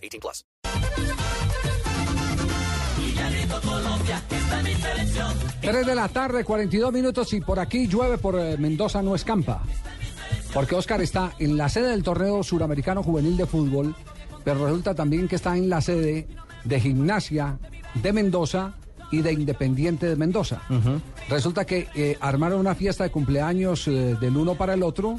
18 plus. Tres de la tarde, 42 minutos y por aquí llueve por eh, Mendoza no escampa. Porque Oscar está en la sede del torneo suramericano juvenil de fútbol, pero resulta también que está en la sede de gimnasia de Mendoza y de Independiente de Mendoza. Resulta que eh, armaron una fiesta de cumpleaños eh, del uno para el otro,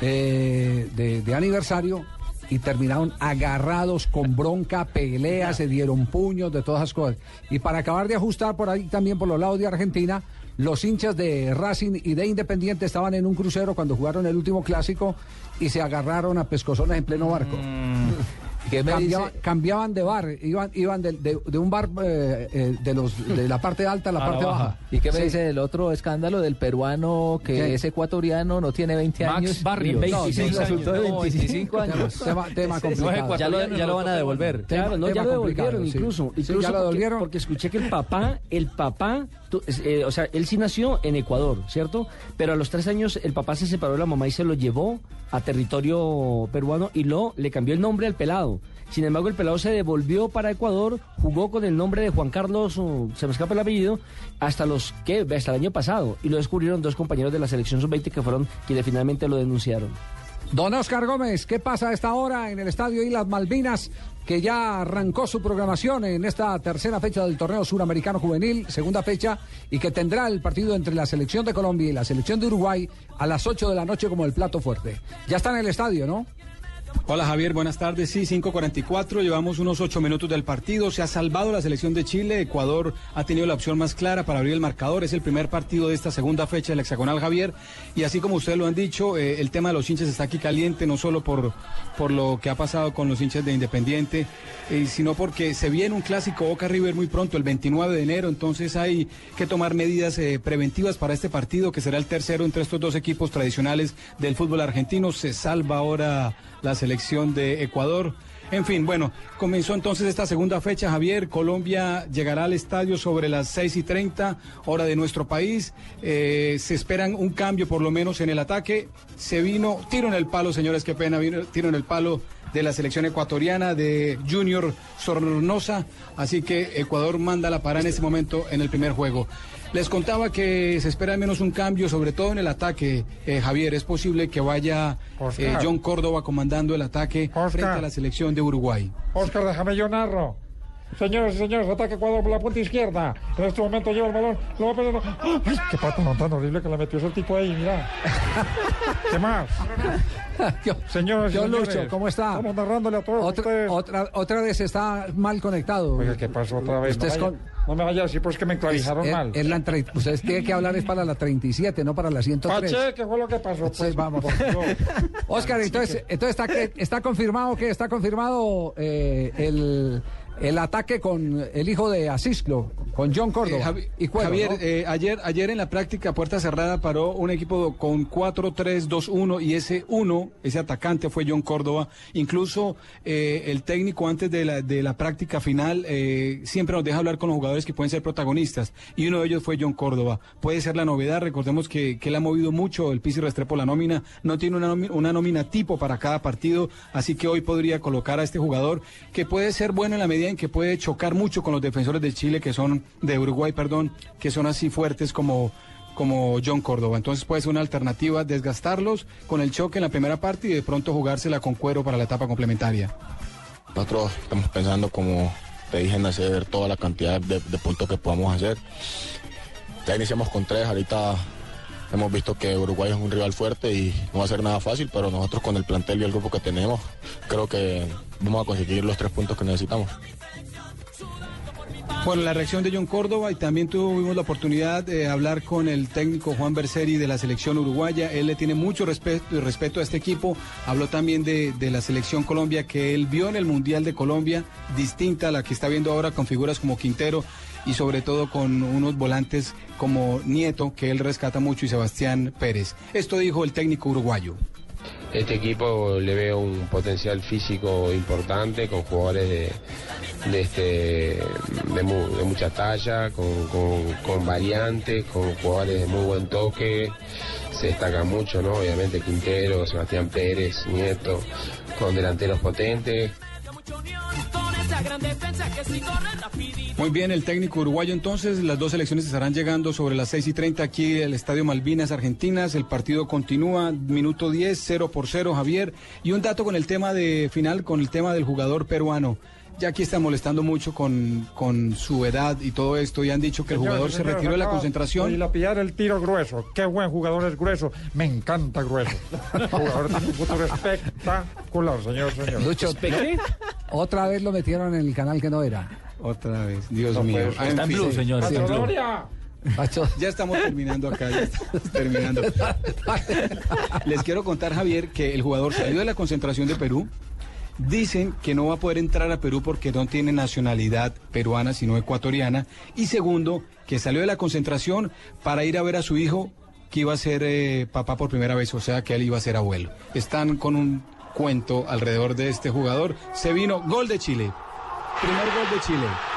eh, de, de aniversario, y terminaron agarrados con bronca, peleas, se dieron puños, de todas esas cosas. Y para acabar de ajustar por ahí también por los lados de Argentina, los hinchas de Racing y de Independiente estaban en un crucero cuando jugaron el último clásico y se agarraron a pescozones en pleno barco. ¿Qué me Cambiaban, dice? cambiaban de bar, iban, iban de, de- de un bar eh, eh, de, los, de la parte alta a la parte baja. ¿Y qué me Sí. dice del otro escándalo del peruano que ¿Qué? es ecuatoriano, no tiene 20 Max años? Barrios. Ni No, 26 no, resultó de no, 25 años. Tema, tema complicado. Ya lo, ya lo van a devolver. Tema- Claro, no, ya lo devolvieron sí. incluso. Sí, incluso ya lo porque- devolvieron. Porque escuché que el papá, el papá, tu- eh, o sea, él sí nació en Ecuador, ¿cierto? Pero a los tres años el papá se separó de la mamá y se lo llevó a territorio peruano y lo le cambió el nombre al pelado. Sin embargo, el pelado se devolvió para Ecuador, jugó con el nombre de Juan Carlos, se me escapa el apellido, hasta los que hasta el año pasado y lo descubrieron dos compañeros de la selección sub-20 que fueron quienes finalmente lo denunciaron. Don Oscar Gómez, ¿qué pasa a esta hora en el Estadio Islas Malvinas? Que ya arrancó su programación en esta tercera fecha del torneo suramericano juvenil, segunda fecha, y que tendrá el partido entre la selección de Colombia y la selección de Uruguay a las 8 de la noche como el plato fuerte. Ya está en el estadio, ¿no? Hola Javier, buenas tardes. Sí, 5.44, llevamos unos ocho minutos del partido. Se ha salvado la selección de Chile. Ecuador ha tenido la opción más clara para abrir el marcador. Es el primer partido de esta segunda fecha del hexagonal Javier. Y así como ustedes lo han dicho, eh, el tema de los hinchas está aquí caliente, no solo por, por lo que ha pasado con los hinchas de Independiente, eh, sino porque se viene un clásico Boca River muy pronto, el 29 de enero. Entonces hay que tomar medidas eh, preventivas para este partido, que será el tercero entre estos dos equipos tradicionales del fútbol argentino. Se salva ahora la selección de Ecuador. En fin, bueno, comenzó entonces esta segunda fecha, Javier. Colombia llegará al estadio sobre las 6 y 30, hora de nuestro país. Eh, se esperan un cambio por lo menos en el ataque. Se vino, tiro en el palo, señores, qué pena, vino tiro en el palo de la selección ecuatoriana de Junior Sornosa. Así que Ecuador manda la parada en este momento en el primer juego. Les contaba que se espera al menos un cambio, sobre todo en el ataque, eh, Javier. Es posible que vaya eh. John Córdoba comandando el ataque Oscar. frente a la selección de Uruguay. Oscar, déjame yo narro. Señores y señores, ataque Ecuador por la punta izquierda. En este momento lleva el balón, lo va a perder. ¡Ay, qué pata no, tan horrible que le metió ese tipo ahí, mira! ¿Qué más? Yo- Señores y Yo, señores. Lucho, ¿cómo está? Estamos narrándole a todos Otra, ustedes. otra, otra vez está mal conectado. Oiga, ¿qué pasó otra vez? Usted no, es vaya- con- no me vaya a decir, pues que me actualizaron es- mal. es la Ustedes tienen que hablar es para la 37, no para la 103. Pache, ¿qué fue lo que pasó? Sí, Pues, vamos. Oscar, entonces, entonces está, está confirmado que está confirmado eh, el, el ataque con el hijo de Asislo, con John Córdoba. Eh, Javi- y Cuero, Javier, ¿no? eh, ayer, ayer en la práctica puerta cerrada paró un equipo con 4-3-2-1 y ese uno, ese atacante fue John Córdoba. Incluso eh, el técnico antes de la, de la práctica final siempre nos deja hablar con los jugadores que pueden ser protagonistas y uno de ellos fue John Córdoba. Puede ser la novedad, recordemos que, que él ha movido mucho el Pisi Restrepo la nómina, no tiene una una nómina tipo para cada partido, así que hoy podría colocar a este jugador que puede ser bueno en la medida que puede chocar mucho con los defensores de Chile que son de Uruguay, perdón, que son así fuertes como como John Córdoba. Entonces puede ser una alternativa desgastarlos con el choque en la primera parte y de pronto jugársela con cuero para la etapa complementaria. Nosotros estamos pensando, como te dije, en hacer toda la cantidad de, de puntos que podamos hacer. Ya iniciamos con tres, ahorita hemos visto que Uruguay es un rival fuerte y no va a ser nada fácil, pero nosotros con el plantel y el grupo que tenemos, creo que vamos a conseguir los tres puntos que necesitamos. Bueno, la reacción de John Córdoba y también tuvimos la oportunidad de hablar con el técnico Juan Berseri de la selección uruguaya. Él le tiene mucho respeto, a este equipo. Habló también de, la selección Colombia que él vio en el Mundial de Colombia, distinta a la que está viendo ahora con figuras como Quintero y sobre todo con unos volantes como Nieto, que él rescata mucho, y Sebastián Pérez. Esto dijo el técnico uruguayo. Este equipo le veo un potencial físico importante con jugadores de, este, de, mu, de mucha talla, con, con, con, variantes, con jugadores de muy buen toque. Se destaca mucho, ¿no? Obviamente Quintero, Sebastián Pérez, Nieto, con delanteros potentes. Muy bien, el técnico uruguayo entonces, las dos elecciones estarán llegando sobre las 6 y 30 aquí el Estadio Malvinas Argentinas, el partido continúa, minuto 10, 0 por 0 Javier, y un dato con el tema de final, con el tema del jugador peruano. Ya aquí están molestando mucho con, con su edad y todo esto, y han dicho que el Señor, jugador se señor, retiró de la concentración. Y la pillar el tiro grueso. Qué buen jugador es grueso. Me encanta grueso. Jugador tiene un futuro espectacular, señor, señor. Lucho, otra vez lo metieron en el canal que no era. Otra vez, Dios No mío. Ah, Está en fin. blue, señor. ¡Pacho está en blue. Doria! Pacho, Ya estamos terminando acá, ya estamos terminando. Les quiero contar, Javier, que el jugador salió de la concentración de Perú. Dicen que no va a poder entrar a Perú porque no tiene nacionalidad peruana, sino ecuatoriana. Y segundo, que salió de la concentración para ir a ver a su hijo, que iba a ser eh, papá por primera vez, o sea que él iba a ser abuelo. Están con un cuento alrededor de este jugador. Se vino gol de Chile. Primer gol de Chile.